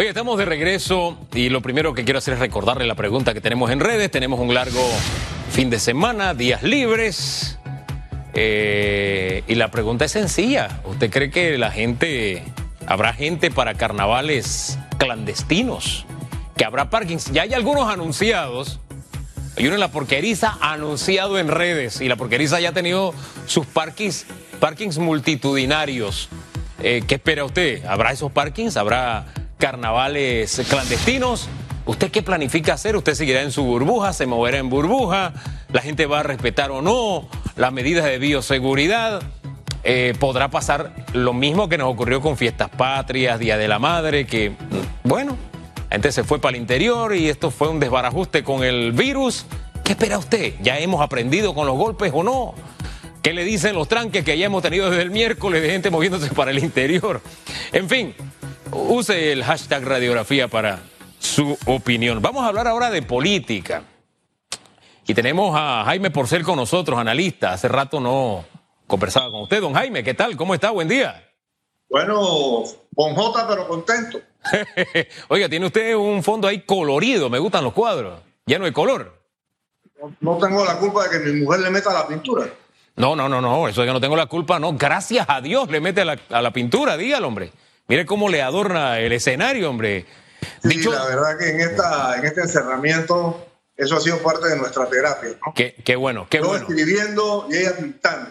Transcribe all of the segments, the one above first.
Oye, estamos de regreso y lo primero que quiero hacer es recordarle la pregunta que tenemos en redes. Tenemos un largo fin de semana, días libres. Eh, y la pregunta es sencilla. ¿Usted cree que la gente, habrá gente para carnavales clandestinos? ¿Que habrá parkings? Ya hay algunos anunciados. Hay uno en la porqueriza anunciado en redes y la porqueriza ya ha tenido sus parkings, parkings multitudinarios. Eh, ¿Qué espera usted? ¿Habrá esos parkings? ¿Habrá carnavales clandestinos? ¿Usted qué planifica hacer? ¿Usted seguirá en su burbuja? ¿Se moverá en burbuja? ¿La gente va a respetar o no las medidas de bioseguridad? Eh, podrá pasar lo mismo que nos ocurrió con fiestas patrias, Día de la Madre, que, bueno, la gente se fue para el interior y esto fue un desbarajuste con el virus. ¿Qué espera usted? ¿Ya hemos aprendido con los golpes o no? ¿Qué le dicen los tranques que ya hemos tenido desde el miércoles de gente moviéndose para el interior? En fin, use el hashtag radiografía para su opinión. Vamos a hablar ahora de política. Y tenemos a Jaime Porcel con nosotros, analista. Hace rato no conversaba con usted. Don Jaime, ¿qué tal? ¿Cómo está? Buen día. Bueno, con J, pero contento. Oiga, tiene usted un fondo ahí colorido. Me gustan los cuadros. Lleno de color. No, tengo la culpa de que mi mujer le meta la pintura. No, no, no, no. Eso es que no tengo la culpa, no. Gracias a Dios le mete a la, a la pintura, dígalo, hombre. Mire cómo le adorna el escenario, hombre. Sí, la verdad que en, esta, en este encerramiento eso ha sido parte de nuestra terapia. Qué, bueno, qué Yo bueno. escribiendo y ella pintando.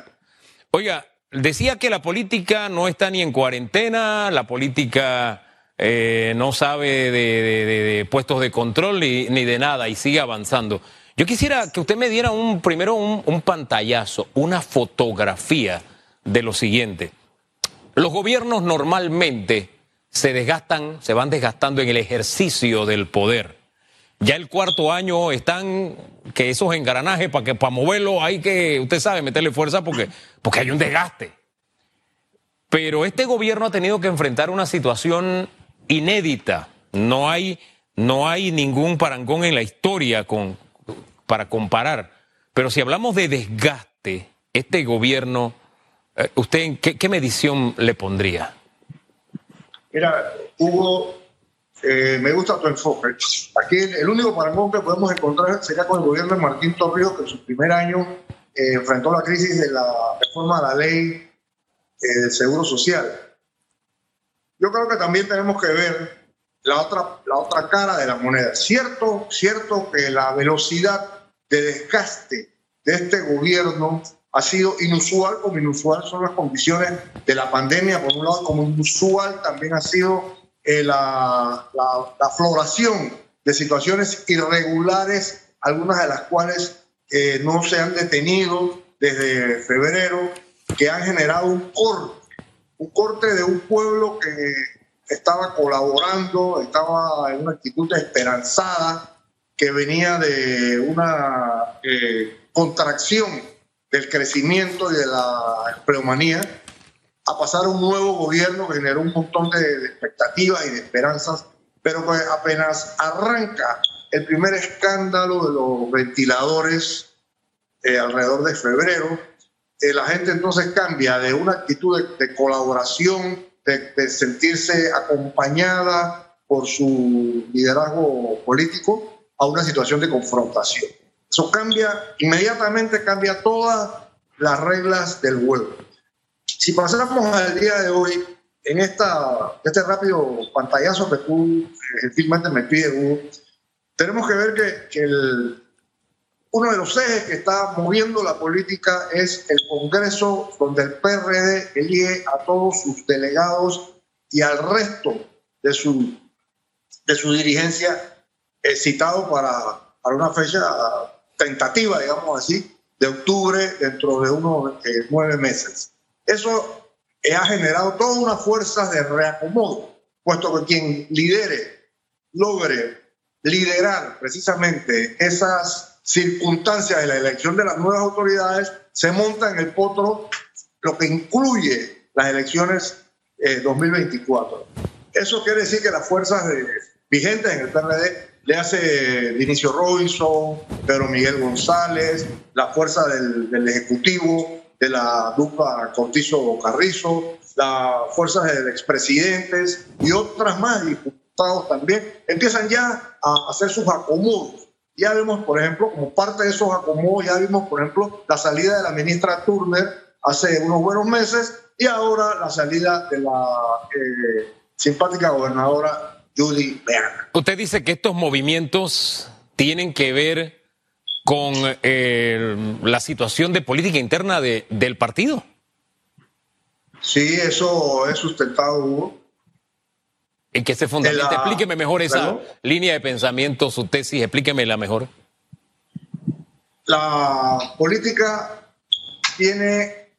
Oiga, decía que la política no está ni en cuarentena, la política eh, no sabe de, puestos de control ni, de nada y sigue avanzando. Yo quisiera que usted me diera un, primero un, un pantallazo, una fotografía de lo siguiente. Los gobiernos normalmente se desgastan, se van desgastando en el ejercicio del poder. Ya el cuarto año están que esos engranajes para que para moverlo hay que, usted sabe, meterle fuerza porque, porque hay un desgaste. Pero este gobierno ha tenido que enfrentar una situación inédita. No hay, no hay ningún parangón en la historia con, para comparar. Pero si hablamos de desgaste, este gobierno, ¿usted qué, qué medición le pondría? Mira, Hugo, eh, me gusta tu enfoque. Aquí el, único parangón que podemos encontrar sería con el gobierno de Martín Torrijos, que en su primer año eh, enfrentó la crisis de la reforma de la ley eh, del Seguro Social. Yo creo que también tenemos que ver la otra, la otra cara de la moneda. Cierto, cierto que la velocidad de desgaste de este gobierno ha sido inusual, como inusual son las condiciones de la pandemia, por un lado, como inusual también ha sido eh, la, la, floración de situaciones irregulares, algunas de las cuales eh, no se han detenido desde febrero, que han generado un corte, un corte de un pueblo que estaba colaborando, estaba en una actitud esperanzada, que venía de una eh, contracción del crecimiento y de la empleomanía a pasar un nuevo gobierno que generó un montón de, expectativas y de esperanzas, pero apenas arranca el primer escándalo de los ventiladores eh, alrededor de febrero, eh, la gente entonces cambia de una actitud de, colaboración, de, sentirse acompañada por su liderazgo político, a una situación de confrontación. Eso cambia, inmediatamente cambia todas las reglas del juego. Si pasamos al día de hoy, en esta, este rápido pantallazo que tú gentilmente me pides, Hugo, tenemos que ver que, que el, uno de los ejes que está moviendo la política es el Congreso, donde el PRD elige a todos sus delegados y al resto de su, de su dirigencia eh, citado para, para una fecha tentativa, digamos así, de octubre dentro de unos eh, nueve meses. Eso eh, ha generado todas unas fuerzas de reacomodo, puesto que quien lidere, logre liderar precisamente esas circunstancias de la elección de las nuevas autoridades, se monta en el potro lo que incluye las elecciones 2024. Eh, Eso quiere decir que las fuerzas vigentes en el PRD le hace Vinicio Robinson, Pedro Miguel González, la fuerza del, Ejecutivo, de la dupla Cortizo Carrizo, las fuerzas de expresidentes y otras más, diputados también, empiezan ya a hacer sus acomodos. Ya vemos, por ejemplo, como parte de esos acomodos, ya vimos, por ejemplo, la salida de la ministra Turner hace unos buenos meses y ahora la salida de la eh, simpática gobernadora Usted dice que estos movimientos tienen que ver con eh, la situación de política interna de, del partido. Sí, eso es sustentado, Hugo. ¿En qué se fundamenta? Explíqueme mejor esa línea de pensamiento, su tesis, explíqueme mejor. La política tiene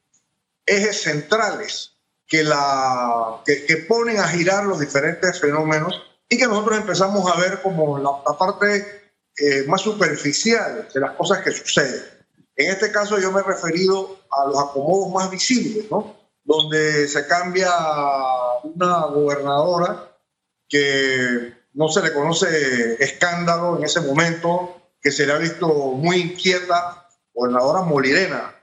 ejes centrales que, la, que, ponen a girar los diferentes fenómenos y que nosotros empezamos a ver como la, parte eh, más superficial de las cosas que suceden. En este caso yo me he referido a los acomodos más visibles, ¿no? donde se cambia una gobernadora que no se le conoce escándalo en ese momento, que se le ha visto muy inquieta, gobernadora Molirena,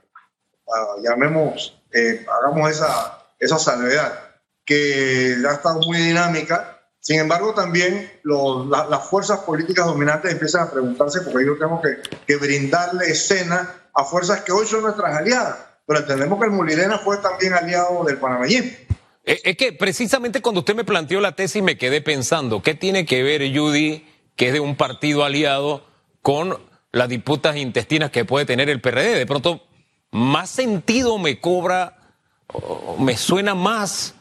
ah, llamemos, eh, hagamos esa, esa salvedad, que ha estado muy dinámica. Sin embargo, también las fuerzas políticas dominantes empiezan a preguntarse, porque yo tengo que, brindarle escena a fuerzas que hoy son nuestras aliadas pero entendemos que el Molirena fue también aliado del panameñismo. Eh, es que precisamente cuando usted me planteó la tesis me quedé pensando, ¿qué tiene que ver Judy, que es de un partido aliado, con las disputas intestinas que puede tener el PRD? De pronto, más sentido me cobra, me suena más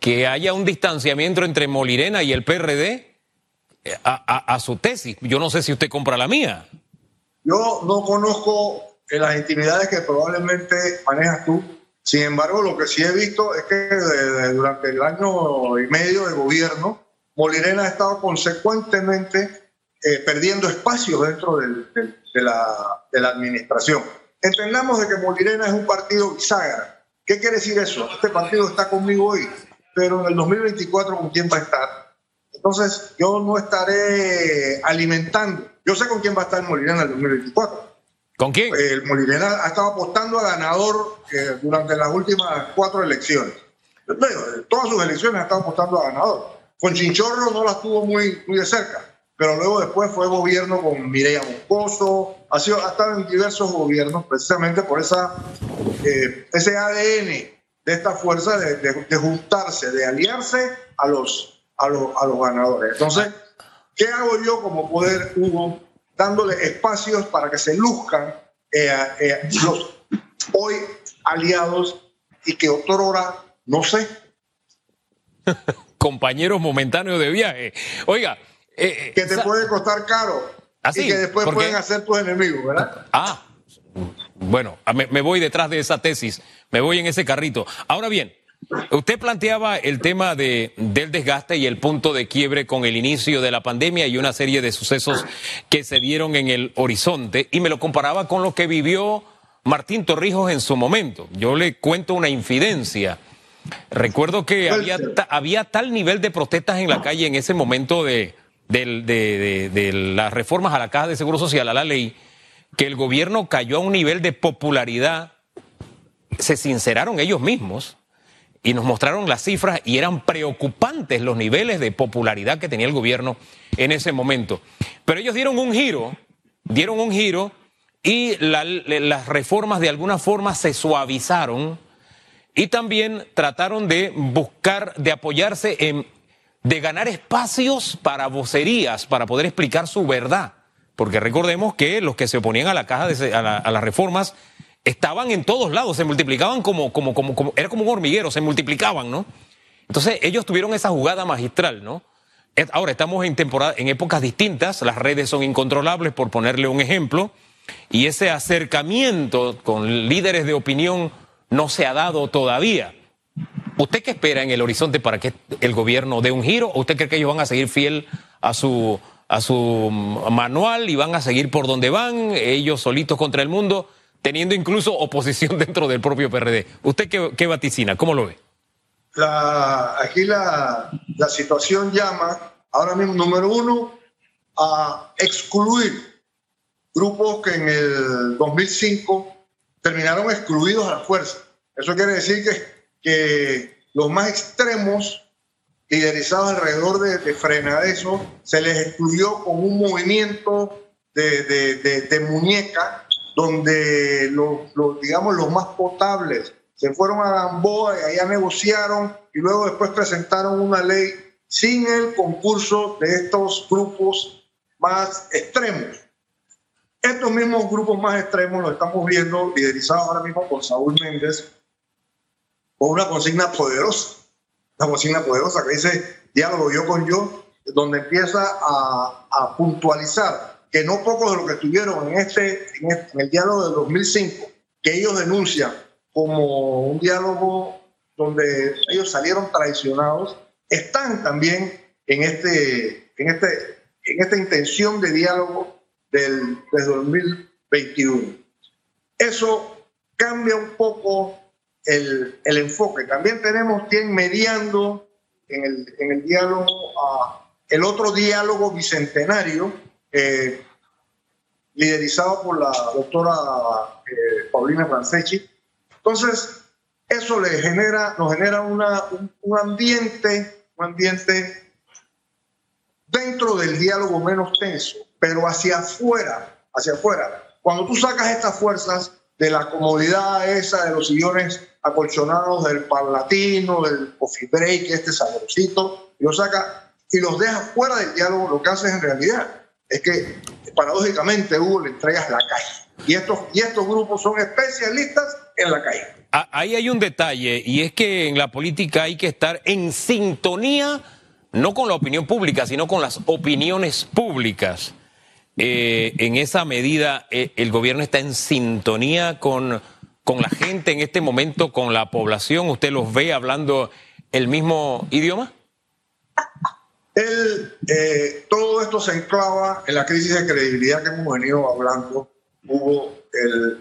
que haya un distanciamiento entre Molirena y el PRD eh, a, su tesis. Yo no sé si usted compra la mía. Yo no conozco en las intimidades que probablemente manejas tú. Sin embargo, lo que sí he visto es que durante el año y medio de gobierno, Molirena ha estado consecuentemente eh, perdiendo espacio dentro de, la, de, la, administración. Entendamos de que Molirena es un partido bisagra. ¿Qué quiere decir eso? Este partido está conmigo hoy, pero en el 2024 ¿con quién va a estar? Entonces, yo no estaré alimentando. Yo sé con quién va a estar Molirena en el 2024 ¿Con quién? El Molirena ha estado apostando a ganador eh, durante las últimas cuatro elecciones. todas sus elecciones ha estado apostando a ganador. Con Chinchorro no las tuvo muy, muy de cerca, pero luego después fue gobierno con Mireya Moscoso, ha, sido, ha estado en diversos gobiernos precisamente por esa, eh, ese ADN de esta fuerza de, juntarse, de aliarse a los, a, los, a los ganadores. Entonces, ¿qué hago yo como poder, Hugo? dándole espacios para que se luzcan eh, eh, los hoy aliados y que otrora, no sé. Compañeros momentáneos de viaje. Oiga. Eh, que te puede costar caro. Así, y que después pueden hacer tus enemigos, ¿verdad? Ah, bueno, me voy detrás de esa tesis, me voy en ese carrito. Ahora bien, Usted planteaba el tema de, del desgaste y el punto de quiebre con el inicio de la pandemia y una serie de sucesos que se dieron en el horizonte y me lo comparaba con lo que vivió Martín Torrijos en su momento. Yo le cuento una infidencia. Recuerdo que había, había tal nivel de protestas en la calle en ese momento de, de las reformas a la Caja de Seguro Social, a la ley, que el gobierno cayó a un nivel de popularidad, se sinceraron ellos mismos y nos mostraron las cifras y eran preocupantes los niveles de popularidad que tenía el gobierno en ese momento. Pero ellos dieron un giro, dieron un giro y las reformas de alguna forma se suavizaron y también trataron de buscar, de apoyarse en, de ganar espacios para vocerías, para poder explicar su verdad. Porque recordemos que los que se oponían a la caja de, a las reformas estaban en todos lados, se multiplicaban como, como, como, como, era como un hormiguero, se multiplicaban, ¿no? Entonces ellos tuvieron esa jugada magistral, ¿no? Ahora estamos en temporada, en épocas distintas, las redes son incontrolables, por ponerle un ejemplo, y ese acercamiento con líderes de opinión no se ha dado todavía. ¿Usted qué espera en el horizonte para que el gobierno dé un giro? ¿O usted cree que ellos van a seguir fiel a su, a su manual y van a seguir por donde van, ellos solitos contra el mundo? teniendo incluso oposición dentro del propio PRD. ¿Usted qué, vaticina? ¿Cómo lo ve? aquí la, situación llama ahora mismo, número uno, a excluir grupos que en el 2005 terminaron excluidos a la fuerza. Eso quiere decir que, que los más extremos liderizados alrededor de, de frena eso, se les excluyó con un movimiento de, de, de muñeca donde los, los, digamos, los más potables se fueron a Gamboa y allá negociaron y luego después presentaron una ley sin el concurso de estos grupos más extremos. Estos mismos grupos más extremos los estamos viendo liderizados ahora mismo por Saúl Méndez con una consigna poderosa, una consigna poderosa que dice diálogo yo con yo, donde empieza a, a puntualizar que no pocos de los que estuvieron en este, en, este, en el diálogo del 2005, que ellos denuncian como un diálogo donde ellos salieron traicionados, están también en, este, en, este, en esta intención de diálogo del, del 2021. Eso cambia un poco el, el, enfoque. También tenemos quien mediando en el, en el diálogo a el otro diálogo bicentenario, eh, liderizado por la doctora eh, Paulina Franceschi. Entonces, eso le genera, nos genera una, un, un, ambiente, un ambiente dentro del diálogo menos tenso, pero hacia afuera, hacia afuera. Cuando tú sacas estas fuerzas de la comodidad esa de los sillones acolchonados del parlatino, del coffee break, este sabrosito, y los saca y los deja fuera del diálogo, lo que haces en realidad es que paradójicamente Hugo le entregas la calle. Y estos, y estos grupos son especialistas en la calle. Ahí hay un detalle, y es que en la política hay que estar en sintonía, no con la opinión pública, sino con las opiniones públicas. Eh, en esa medida, eh, el gobierno está en sintonía con, con la gente en este momento, con la población. ¿Usted los ve hablando el mismo idioma? Eh, todo esto se enclava en la crisis de credibilidad que hemos venido hablando. Hubo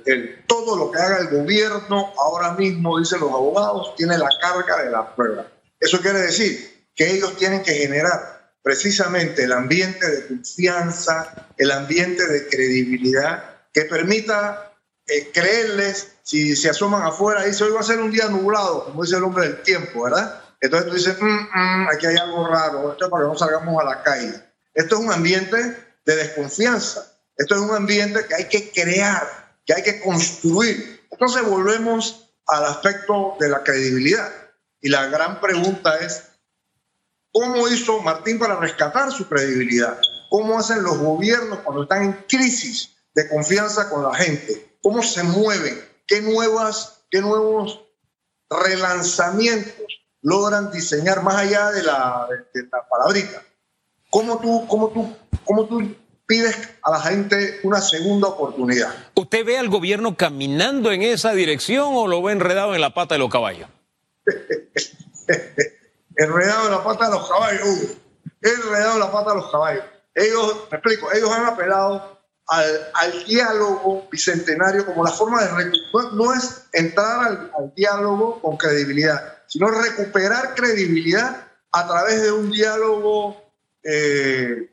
el, todo lo que haga el gobierno ahora mismo, dicen los abogados, tiene la carga de la prueba. Eso quiere decir que ellos tienen que generar precisamente el ambiente de confianza, el ambiente de credibilidad que permita eh, creerles si se asoman afuera dice hoy va a ser un día nublado, como dice el hombre del tiempo, ¿verdad? Entonces tú dices, mm, mm, aquí hay algo raro, esto es para que no salgamos a la calle. Esto es un ambiente de desconfianza, esto es un ambiente que hay que crear, que hay que construir. Entonces volvemos al aspecto de la credibilidad. Y la gran pregunta es, ¿cómo hizo Martín para rescatar su credibilidad? ¿Cómo hacen los gobiernos cuando están en crisis de confianza con la gente? ¿Cómo se mueven? ¿Qué, nuevas, qué nuevos relanzamientos logran diseñar más allá de la, de la palabrita. ¿Cómo tú, cómo, tú, ¿Cómo tú pides a la gente una segunda oportunidad? ¿Usted ve al gobierno caminando en esa dirección o lo ve enredado en la pata de los caballos? enredado en la pata de los caballos, Hugo. Enredado en la pata de los caballos. Ellos, me explico, ellos han apelado al, al, diálogo bicentenario como la forma de... No, no es entrar al, al, diálogo con credibilidad, sino recuperar credibilidad a través de un diálogo, eh,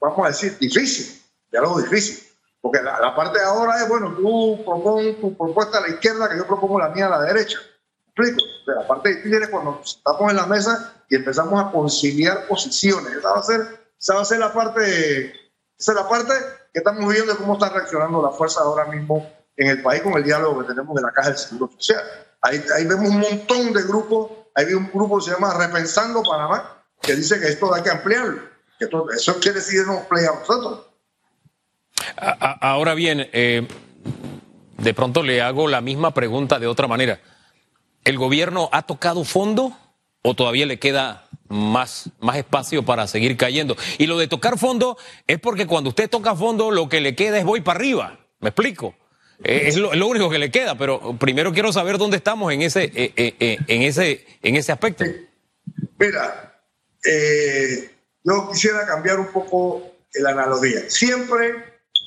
vamos a decir, difícil, diálogo difícil. Porque la, la, parte de ahora es, bueno, tú propones tu propuesta a la izquierda, que yo propongo la mía a la derecha. ¿Me explico? De la parte difícil es cuando estamos en la mesa y empezamos a conciliar posiciones. Esa va a ser, esa va a ser la parte, esa es la parte estamos viendo cómo está reaccionando la fuerza ahora mismo en el país con el diálogo que tenemos de la Caja del Seguro Social. Ahí, vemos un montón de grupos. Hay un grupo que se llama Repensando Panamá, que dice que esto hay que ampliarlo. Que esto, eso quiere decir no ampliar a nosotros. Ahora bien, eh, de pronto le hago la misma pregunta de otra manera. ¿El gobierno ha tocado fondo o todavía le queda más, más espacio para seguir cayendo? Y lo de tocar fondo es porque cuando usted toca fondo lo que le queda es voy para arriba. ¿Me explico? Es lo, único que le queda, pero primero quiero saber dónde estamos en ese, eh, eh, en ese, en ese aspecto. Mira, eh, yo quisiera cambiar un poco la analogía. Siempre,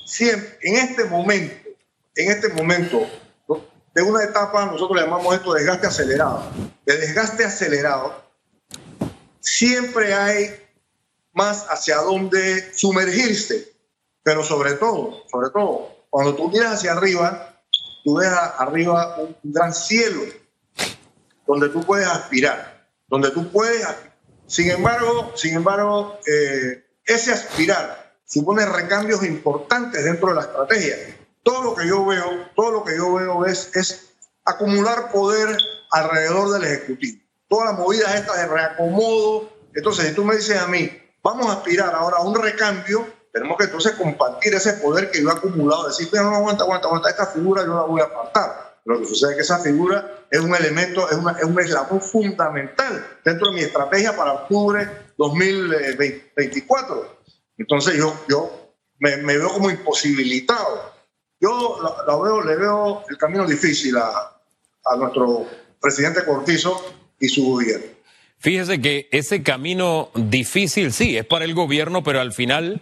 siempre, en este momento, en este momento de una etapa, nosotros llamamos esto desgaste acelerado. De desgaste acelerado, siempre hay más hacia dónde sumergirse, pero sobre todo, sobre todo, cuando tú miras hacia arriba, tú ves arriba un gran cielo donde tú puedes aspirar, donde tú puedes Sin embargo, sin embargo eh, ese aspirar supone recambios importantes dentro de la estrategia. Todo lo que yo veo, todo lo que yo veo es, es acumular poder alrededor del Ejecutivo. Todas las movidas estas de reacomodo. Entonces, si tú me dices a mí, vamos a aspirar ahora a un recambio, tenemos que entonces compartir ese poder que yo he acumulado, decir, no, no, aguanta, aguanta, aguanta, esta figura yo la voy a apartar. Lo que sucede es que esa figura es un elemento, es, una, es un eslabón fundamental dentro de mi estrategia para octubre 2024. Entonces yo, yo me, veo como imposibilitado. Yo la, veo, le veo el camino difícil a, a nuestro presidente Cortizo y su gobierno. Fíjese que ese camino difícil, sí, es para el gobierno, pero al final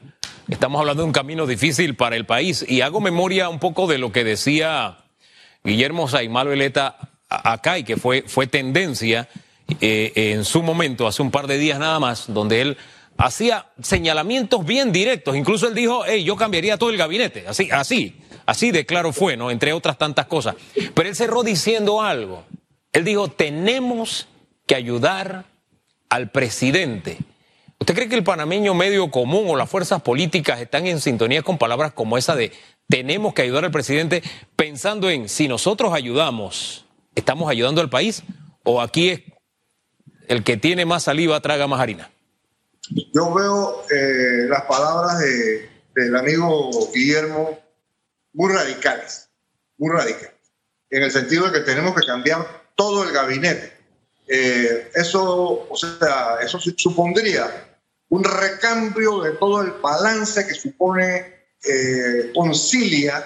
estamos hablando de un camino difícil para el país. Y hago memoria un poco de lo que decía Guillermo Saimalo Eleta acá y que fue, fue tendencia eh, en su momento, hace un par de días nada más, donde él hacía señalamientos bien directos. Incluso él dijo, hey, yo cambiaría todo el gabinete. Así, así, así de claro fue, ¿no? Entre otras tantas cosas. Pero él cerró diciendo algo. Él dijo, tenemos que ayudar al presidente. ¿Usted cree que el panameño medio común o las fuerzas políticas están en sintonía con palabras como esa de tenemos que ayudar al presidente pensando en si nosotros ayudamos, estamos ayudando al país o aquí es el que tiene más saliva traga más harina? Yo veo eh, las palabras de, del amigo Guillermo muy radicales, muy radicales, en el sentido de que tenemos que cambiar todo el gabinete. Eh, eso, o sea, eso supondría un recambio de todo el balance que supone eh, concilia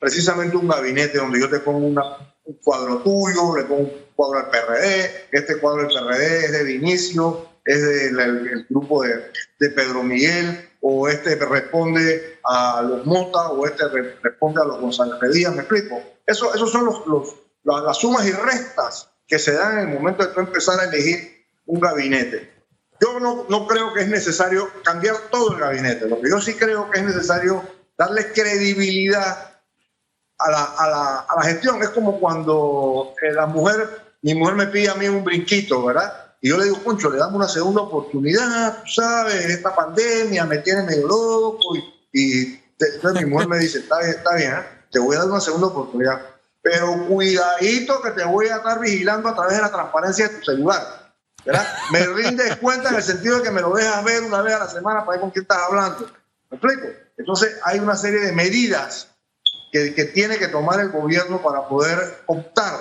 precisamente un gabinete donde yo te pongo un cuadro tuyo, le pongo un cuadro al PRD, este cuadro del PRD es de Vinicio, es del grupo de, de, Pedro Miguel, o este responde a los Mota, o este responde a los González Díaz, me explico. Eso, son los, los, las sumas y restas que se dan en el momento de empezar a elegir un gabinete. Yo no, no creo que es necesario cambiar todo el gabinete. Lo que yo sí creo que es necesario darle credibilidad a la, a la, a la gestión. Es como cuando eh, la mujer, mi mujer me pide a mí un brinquito, ¿verdad? Y yo le digo, Concho, le damos una segunda oportunidad, sabes, esta pandemia me tiene medio loco. Y, entonces mi mujer me dice, está bien, está bien, ¿eh? te voy a dar una segunda oportunidad. Pero cuidadito que te voy a estar vigilando a través de la transparencia de tu celular. ¿verdad? Me rindes cuenta en el sentido de que me lo dejas ver una vez a la semana para ver con quién estás hablando. ¿Me explico? Entonces hay una serie de medidas que, que tiene que tomar el gobierno para poder optar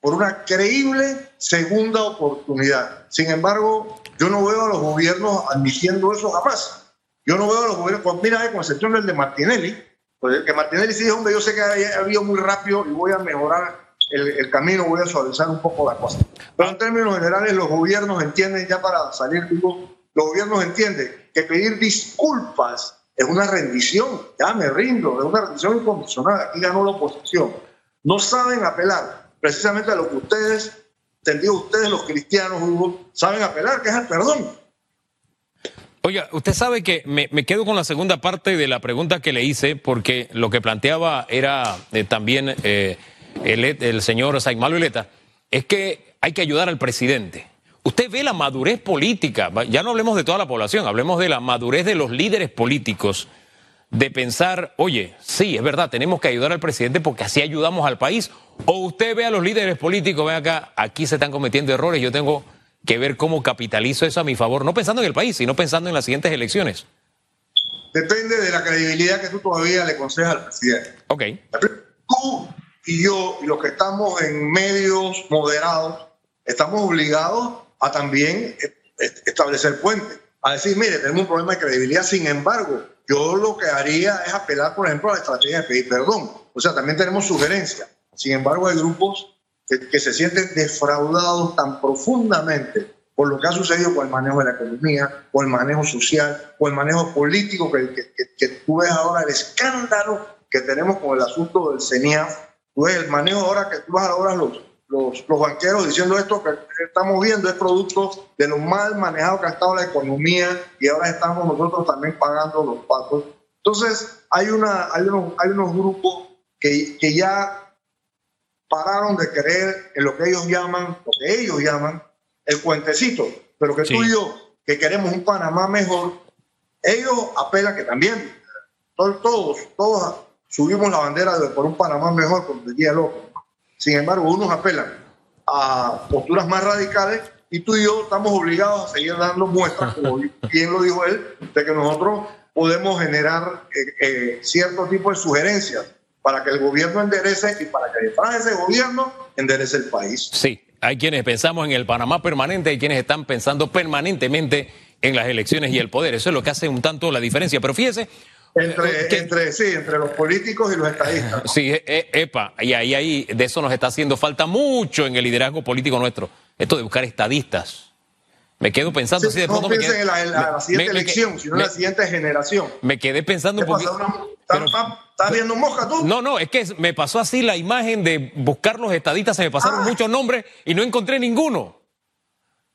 por una creíble segunda oportunidad. Sin embargo, yo no veo a los gobiernos admitiendo eso jamás. Yo no veo a los gobiernos, mira, con excepción del de Martinelli, pues que Martinelli sí dijo, hombre, yo sé que ha habido muy rápido y voy a mejorar el, camino, voy a suavizar un poco la cosa. Pero en términos generales, los gobiernos entienden, ya para salir, los gobiernos entienden que pedir disculpas es una rendición, ya me rindo, es una rendición incondicional, aquí ganó la oposición. No saben apelar precisamente a lo que ustedes, entendido ustedes los cristianos, saben apelar, que es el perdón. Oiga, usted sabe que me, quedo con la segunda parte de la pregunta que le hice, porque lo que planteaba era eh, también... Eh, el, señor Saimalo Ileta, es que hay que ayudar al presidente. Usted ve la madurez política, ya no hablemos de toda la población, hablemos de la madurez de los líderes políticos de pensar, oye, sí, es verdad, tenemos que ayudar al presidente porque así ayudamos al país. O usted ve a los líderes políticos, ven acá, aquí se están cometiendo errores, yo tengo que ver cómo capitalizo eso a mi favor, no pensando en el país, sino pensando en las siguientes elecciones. Depende de la credibilidad que tú todavía le concedas al presidente. Ok. Tú y yo y los que estamos en medios moderados, estamos obligados a también establecer puentes, a decir, mire, tenemos un problema de credibilidad, sin embargo, yo lo que haría es apelar, por ejemplo, a la estrategia de pedir perdón. O sea, también tenemos sugerencias. Sin embargo, hay grupos que, se sienten defraudados tan profundamente por lo que ha sucedido con el manejo de la economía, con el manejo social, con el manejo político, que, que, que tú ves ahora el escándalo que tenemos con el asunto del CENIAF, pues el manejo ahora que tú vas ahora los, los, los, banqueros diciendo esto que estamos viendo es producto de lo mal manejado que ha estado la economía y ahora estamos nosotros también pagando los pagos. Entonces, hay, una, hay, unos, hay unos grupos que, que ya pararon de creer en lo que ellos llaman, lo que ellos llaman el cuentecito. pero que tú y yo, que queremos un Panamá mejor, ellos apelan que también, todos, todos subimos la bandera de por un Panamá mejor, como decía loco. Sin embargo, unos apelan a posturas más radicales y tú y yo estamos obligados a seguir dando muestras, como bien lo dijo él, de que nosotros podemos generar eh, eh, cierto tipo de sugerencias para que el gobierno enderece y para que detrás de ese gobierno enderece el país. Sí, hay quienes pensamos en el Panamá permanente, hay quienes están pensando permanentemente en las elecciones y el poder. Eso es lo que hace un tanto la diferencia. Pero fíjese, entre, entre, sí, entre los políticos y los estadistas. Sí, e, e, epa, y ahí, ahí de eso nos está haciendo falta mucho en el liderazgo político nuestro. Esto de buscar estadistas. Me quedo pensando sí, de pronto. No piensen en la, siguiente elección, sino en la siguiente generación. Me quedé pensando un poquito. ¿Estás viendo mosca tú? No, no, es que me pasó así la imagen de buscar los estadistas, se me pasaron ah. muchos nombres y no encontré ninguno.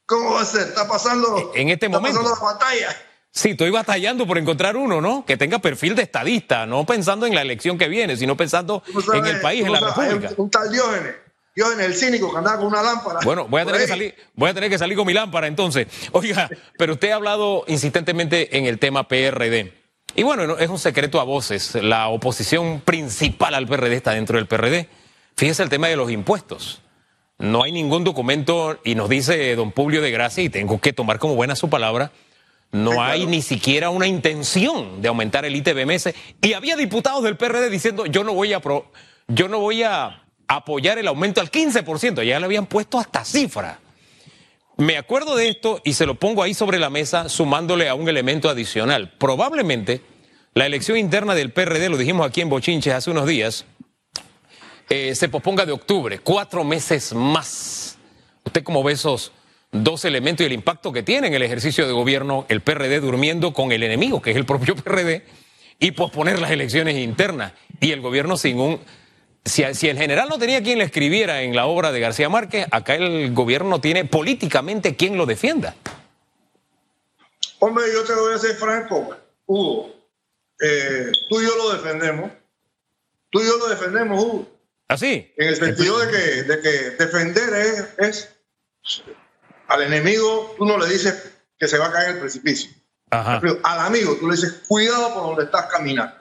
¿Cómo va a ser? Está pasando. En este está momento. Pasando la batalla. Sí, estoy batallando por encontrar uno, ¿no? Que tenga perfil de estadista, no pensando en la elección que viene, sino pensando en el país, en la República. Un, tal Diógenes. Diógenes, el cínico que andaba con una lámpara. Bueno, voy a, tener que salir, voy a tener que salir con mi lámpara entonces. Oiga, pero usted ha hablado insistentemente en el tema PRD. Y bueno, es un secreto a voces. La oposición principal al PRD está dentro del PRD. Fíjese el tema de los impuestos. No hay ningún documento, y nos dice don Publio de Gracia, y tengo que tomar como buena su palabra, no hay ni siquiera una intención de aumentar el ITBMS. Y había diputados del PRD diciendo, yo no voy a, yo no voy a apoyar el aumento al 15%. Ya le habían puesto hasta cifra. Me acuerdo de esto y se lo pongo ahí sobre la mesa sumándole a un elemento adicional. Probablemente la elección interna del PRD, lo dijimos aquí en Bochinches hace unos días, eh, se posponga de octubre, cuatro meses más. ¿Usted cómo ve esos dos elementos y el impacto que tiene en el ejercicio de gobierno el PRD durmiendo con el enemigo, que es el propio PRD, y posponer las elecciones internas y el gobierno sin un... Si, si, el general no tenía quien le escribiera en la obra de García Márquez, acá el gobierno tiene políticamente quien lo defienda. Hombre, yo te voy a ser franco, Hugo. Eh, tú y yo lo defendemos. Tú y yo lo defendemos, Hugo. ¿Así? ¿Ah, en el sentido de que, de que defender es al enemigo tú no le dices que se va a caer el precipicio. Al amigo tú le dices, cuidado por donde estás caminando.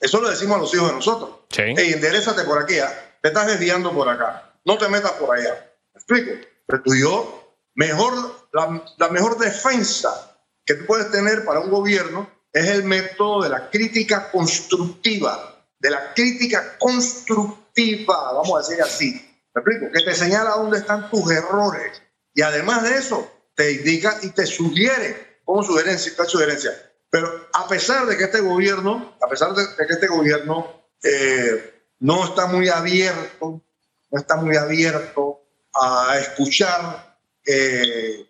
Eso lo decimos a los hijos de nosotros. Sí. Hey, enderezate por aquí, ¿ah? te estás desviando por acá. No te metas por allá. ¿Me explico? Pero tú y yo, mejor, la, la mejor defensa que tú puedes tener para un gobierno es el método de la crítica constructiva. De la crítica constructiva, vamos a decir así. ¿Me explico? Que te señala dónde están tus errores y además de eso, te indica y te sugiere como sugerencia, sugerencia. Pero a pesar de que este gobierno, a pesar de, que este gobierno eh, no está muy abierto, no está muy abierto a escuchar eh,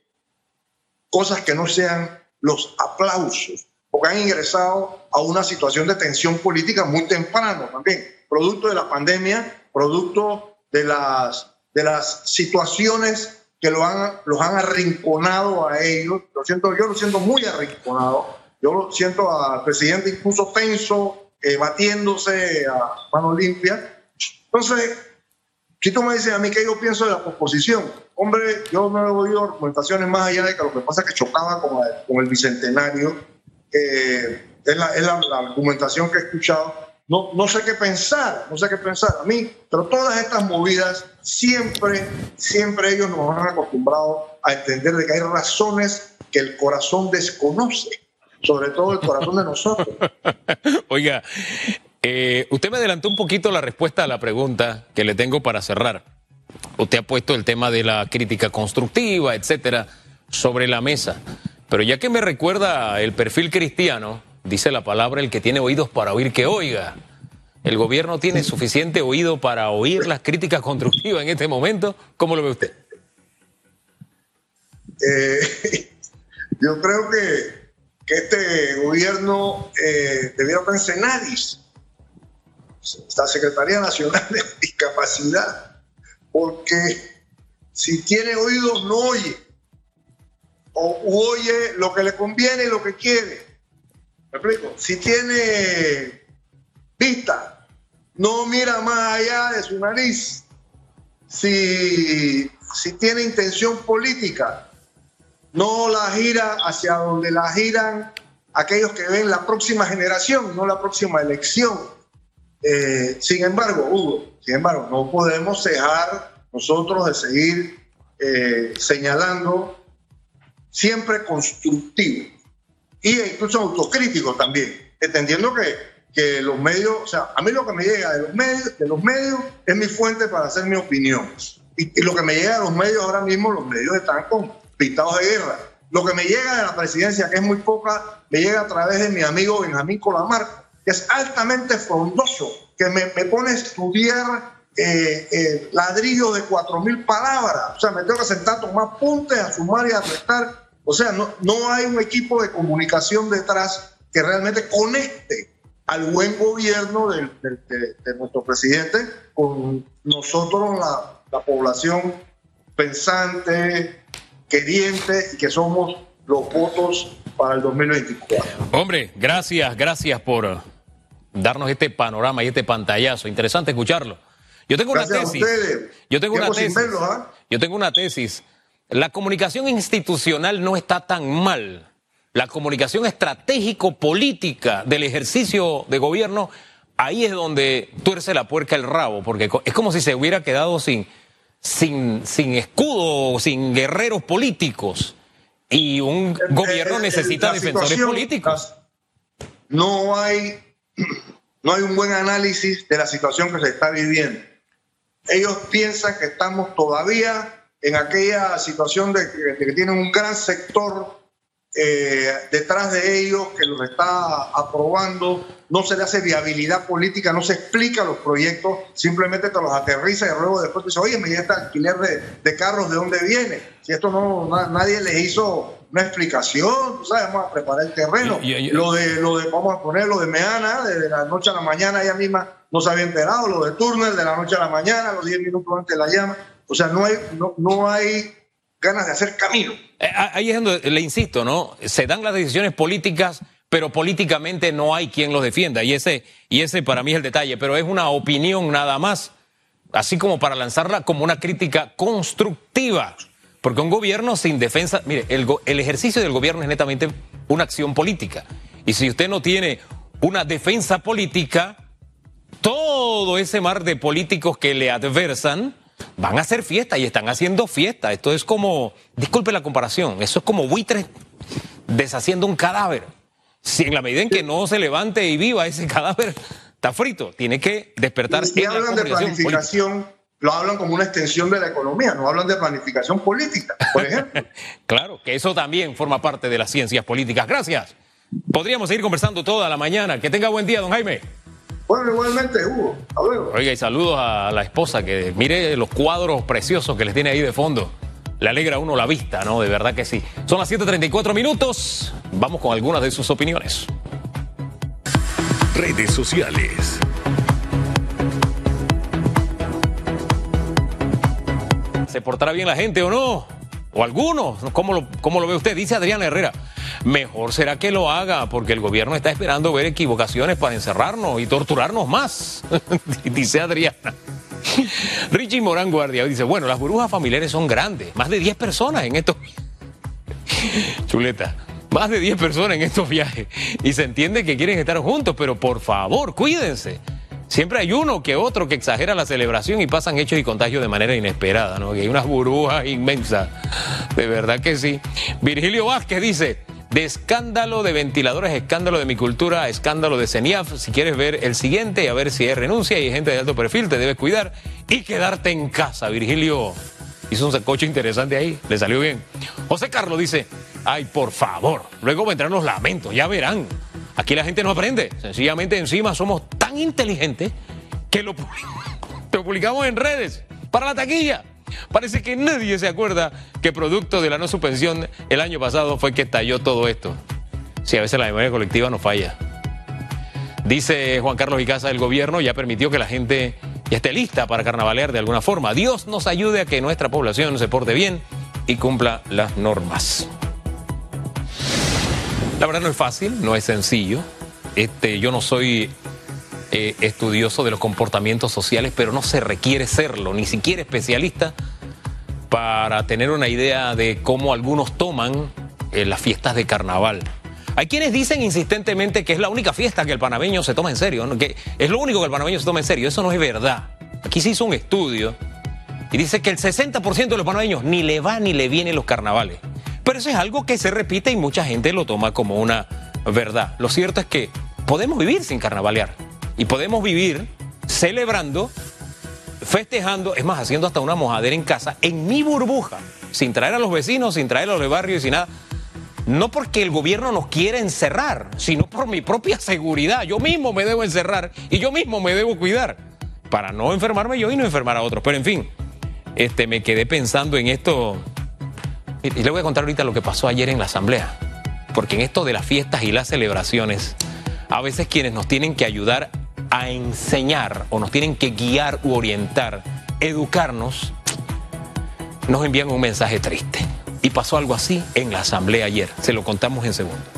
cosas que no sean los aplausos, porque han ingresado a una situación de tensión política muy temprano también, producto de la pandemia, producto de las, de las situaciones que lo han, los han arrinconado a ellos. Lo siento, yo lo siento muy arrinconado. Yo lo siento al presidente incluso tenso, eh, batiéndose a mano limpia. Entonces, si tú me dices a mí qué yo pienso de la oposición, hombre, yo no he oído argumentaciones más allá de que lo que pasa es que chocaba con, con el bicentenario. Eh, es, la, es la, la argumentación que he escuchado no, no sé qué pensar, no sé qué pensar a mí, pero todas estas movidas siempre, siempre ellos nos han acostumbrado a entender de que hay razones que el corazón desconoce, sobre todo el corazón de nosotros. Oiga, eh, usted me adelantó un poquito la respuesta a la pregunta que le tengo para cerrar. Usted ha puesto el tema de la crítica constructiva, etcétera, sobre la mesa. Pero ya que me recuerda el perfil cristiano, Dice la palabra, el que tiene oídos para oír, que oiga. ¿El gobierno tiene suficiente oído para oír las críticas constructivas en este momento? ¿Cómo lo ve usted? Eh, yo creo que, este gobierno eh, debiera pensar en NADIS, la Secretaría Nacional de Discapacidad, porque si tiene oídos no oye, o oye lo que le conviene y lo que quiere. ¿Me explico? Si tiene vista, no mira más allá de su nariz. Si, si tiene intención política, no la gira hacia donde la giran aquellos que ven la próxima generación, no la próxima elección. Eh, sin embargo, Hugo, sin embargo, no podemos dejar nosotros de seguir eh, señalando siempre constructivo y incluso autocrítico también, entendiendo que, que los medios, o sea, a mí lo que me llega de los medios, de los medios es mi fuente para hacer mi opinión. Y, y lo que me llega de los medios ahora mismo, los medios están con pintados de guerra. Lo que me llega de la presidencia, que es muy poca, me llega a través de mi amigo Benjamín Colamar, que es altamente frondoso, que me, pone a estudiar eh, ladrillos de cuatro mil palabras. O sea, me tengo que sentar a tomar apuntes, a sumar y a restar. O sea, no, no hay un equipo de comunicación detrás que realmente conecte al buen gobierno de, nuestro presidente con nosotros, la población pensante, queriente y que somos los votos para el 2024. Hombre, gracias, gracias por darnos este panorama y este pantallazo. Interesante escucharlo. Yo tengo una Gracias tesis. Yo tengo una tesis. ¿ah? Yo tengo una tesis. La comunicación institucional no está tan mal. La comunicación estratégico-política del ejercicio de gobierno, ahí es donde tuerce la puerca el rabo, porque es como si se hubiera quedado sin, sin, sin escudo, sin guerreros políticos. Y un gobierno Eh, eh, necesita defensores políticos. No hay, no hay un buen análisis de la situación que se está viviendo. Ellos piensan que estamos todavía en aquella situación de que, de que tienen un gran sector eh, detrás de ellos que los está aprobando, no se le hace viabilidad política, no se explica los proyectos, simplemente te los aterriza y luego después te dice, oye, me llega este alquiler de, de carros, ¿de dónde viene? Si esto no, na- nadie les hizo una explicación, ¿sabes? Vamos a preparar el terreno. Y- y- y- lo de, lo de, vamos a poner lo de Meana, de la noche a la mañana, ella misma no se había enterado, lo de Turner, de la noche a la mañana, los 10 minutos antes de la llama. O sea, no hay, no, no hay ganas de hacer camino. Eh, Ahí es donde le insisto, ¿no? Se dan las decisiones políticas, pero políticamente no hay quien los defienda. Y ese, y ese para mí es el detalle, pero es una opinión nada más, así como para lanzarla como una crítica constructiva. Porque un gobierno sin defensa, mire, el, el ejercicio del gobierno es netamente una acción política. Y si usted no tiene una defensa política, todo ese mar de políticos que le adversan van a hacer fiesta y están haciendo fiesta. Esto es como, disculpe la comparación, eso es como buitres deshaciendo un cadáver. Si en la medida en que no se levante y viva ese cadáver, está frito. Tiene que despertar Y si en la hablan de política. planificación, lo hablan como una extensión de la economía, no hablan de planificación política, por ejemplo. Claro, que eso también forma parte de las ciencias políticas. Gracias. Podríamos seguir conversando toda la mañana. Que tenga buen día, don Jaime. Bueno, igualmente, Hugo. Hasta luego. Oiga, y saludos a la esposa que mire los cuadros preciosos que les tiene ahí de fondo. Le alegra a uno la vista, ¿no? De verdad que sí. Son las 7:34 minutos. Vamos con algunas de sus opiniones. Redes sociales. ¿Se portará bien la gente o no? O algunos. ¿Cómo lo, cómo lo ve usted? Dice Adrián Herrera. Mejor será que lo haga porque el gobierno está esperando ver equivocaciones para encerrarnos y torturarnos más. dice Adriana. Richie Morán Guardia dice, bueno, las burbujas familiares son grandes, más de 10 personas en estos... Chuleta, más de 10 personas en estos viajes y se entiende que quieren estar juntos, pero por favor, cuídense. Siempre hay uno que otro que exagera la celebración y pasan hechos y contagios de manera inesperada, ¿no? Que hay unas burbujas inmensas. De verdad que sí. Virgilio Vázquez dice, de escándalo de ventiladores, escándalo de mi cultura, escándalo de CENIAF. Si quieres ver el siguiente y a ver si es renuncia y gente de alto perfil, te debes cuidar y quedarte en casa. Virgilio hizo un sacocho interesante ahí, le salió bien. José Carlos dice, ay, por favor, luego vendrán los lamentos, ya verán. Aquí la gente no aprende, sencillamente encima somos tan inteligentes que lo publicamos en redes para la taquilla. Parece que nadie se acuerda que producto de la no suspensión el año pasado fue que estalló todo esto. Si a veces la memoria colectiva nos falla. Dice Juan Carlos Icaza, el gobierno ya permitió que la gente ya esté lista para carnavalear de alguna forma. Dios nos ayude a que nuestra población se porte bien y cumpla las normas. La verdad no es fácil, no es sencillo. Este, yo no soy eh, estudioso de los comportamientos sociales, pero no se requiere serlo, ni siquiera especialista, para tener una idea de cómo algunos toman eh, las fiestas de carnaval. Hay quienes dicen insistentemente que es la única fiesta que el panameño se toma en serio, que es lo único que el panameño se toma en serio. Eso no es verdad. Aquí se hizo un estudio y dice que el 60% de los panameños ni le va ni le vienen los carnavales. Pero eso es algo que se repite y mucha gente lo toma como una verdad. Lo cierto es que podemos vivir sin carnavalear y podemos vivir celebrando, festejando, es más, haciendo hasta una mojadera en casa, en mi burbuja, sin traer a los vecinos, sin traer a los de barrio y sin nada. No porque el gobierno nos quiera encerrar, sino por mi propia seguridad. Yo mismo me debo encerrar y yo mismo me debo cuidar para no enfermarme yo y no enfermar a otros. Pero en fin, este, me quedé pensando en esto. Y, le voy a contar ahorita lo que pasó ayer en la asamblea. Porque en esto de las fiestas y las celebraciones, a veces quienes nos tienen que ayudar a enseñar o nos tienen que guiar u orientar, educarnos, nos envían un mensaje triste. Y pasó algo así en la asamblea ayer. Se lo contamos en segundos.